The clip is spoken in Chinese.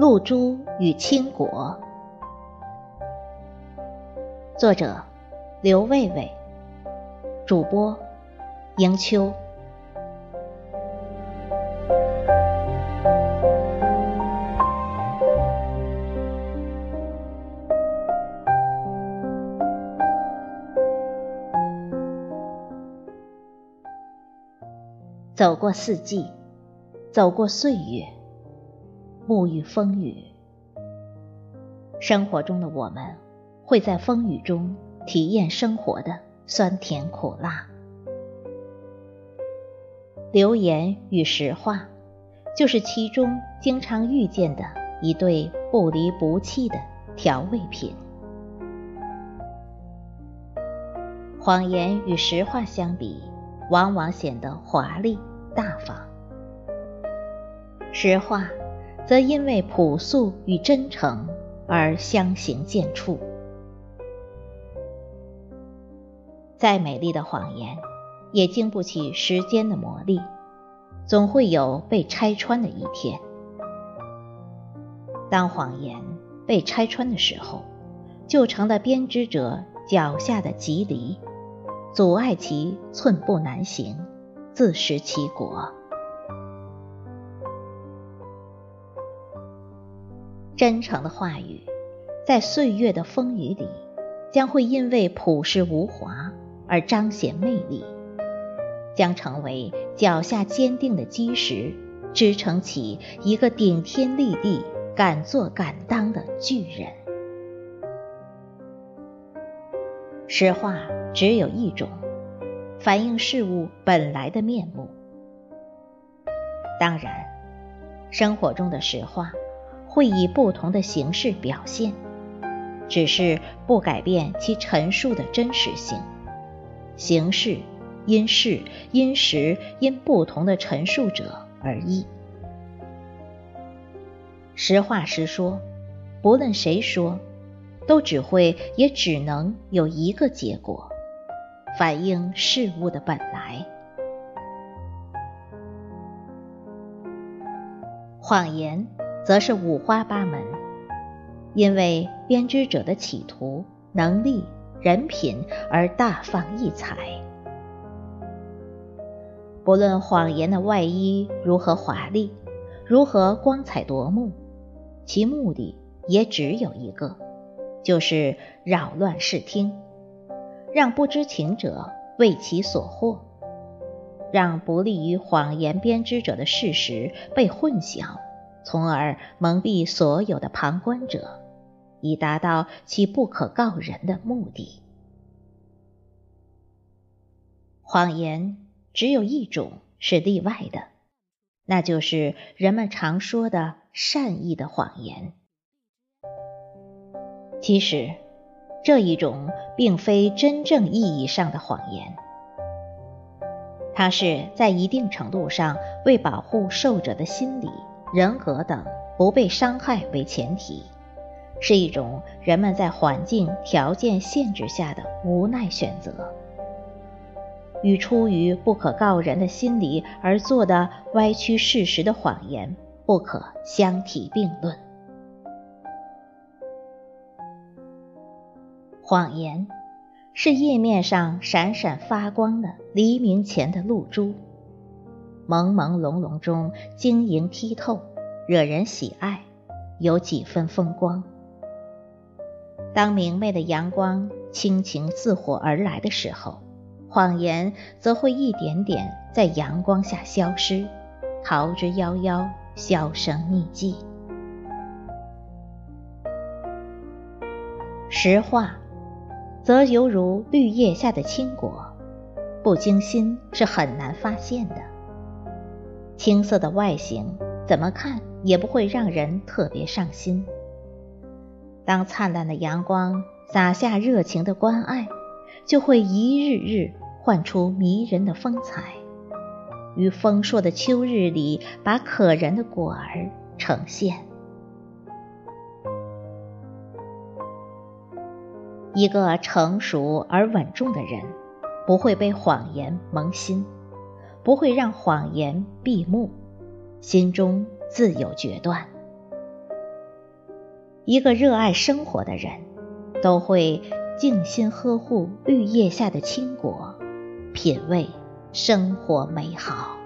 露珠与青果，作者刘卫卫，主播迎秋。走过四季，走过岁月。沐浴风雨，生活中的我们会在风雨中体验生活的酸甜苦辣。流言与实话，就是其中经常遇见的一对不离不弃的调味品。谎言与实话相比，往往显得华丽大方。实话。则因为朴素与真诚而相形见绌。再美丽的谎言，也经不起时间的磨砺，总会有被拆穿的一天。当谎言被拆穿的时候，就成了编织者脚下的棘藜，阻碍其寸步难行，自食其果。真诚的话语，在岁月的风雨里，将会因为朴实无华而彰显魅力，将成为脚下坚定的基石，支撑起一个顶天立地、敢做敢当的巨人。实话只有一种，反映事物本来的面目。当然，生活中的实话。会以不同的形式表现，只是不改变其陈述的真实性。形式因事因时因不同的陈述者而异。实话实说，不论谁说，都只会也只能有一个结果，反映事物的本来。谎言。则是五花八门，因为编织者的企图、能力、人品而大放异彩。不论谎言的外衣如何华丽，如何光彩夺目，其目的也只有一个，就是扰乱视听，让不知情者为其所惑，让不利于谎言编织者的事实被混淆。从而蒙蔽所有的旁观者，以达到其不可告人的目的。谎言只有一种是例外的，那就是人们常说的善意的谎言。其实，这一种并非真正意义上的谎言，它是在一定程度上为保护受者的心理。人格等不被伤害为前提，是一种人们在环境条件限制下的无奈选择，与出于不可告人的心理而做的歪曲事实的谎言不可相提并论。谎言是页面上闪闪发光的黎明前的露珠。朦朦胧胧中晶莹剔透，惹人喜爱，有几分风光。当明媚的阳光倾情似火而来的时候，谎言则会一点点在阳光下消失，逃之夭夭，销声匿迹。实话，则犹如绿叶下的青果，不精心是很难发现的。青色的外形怎么看也不会让人特别上心。当灿烂的阳光洒下热情的关爱，就会一日日焕出迷人的风采，于丰硕的秋日里把可人的果儿呈现。一个成熟而稳重的人，不会被谎言蒙心。不会让谎言闭目，心中自有决断。一个热爱生活的人，都会静心呵护绿叶下的青果，品味生活美好。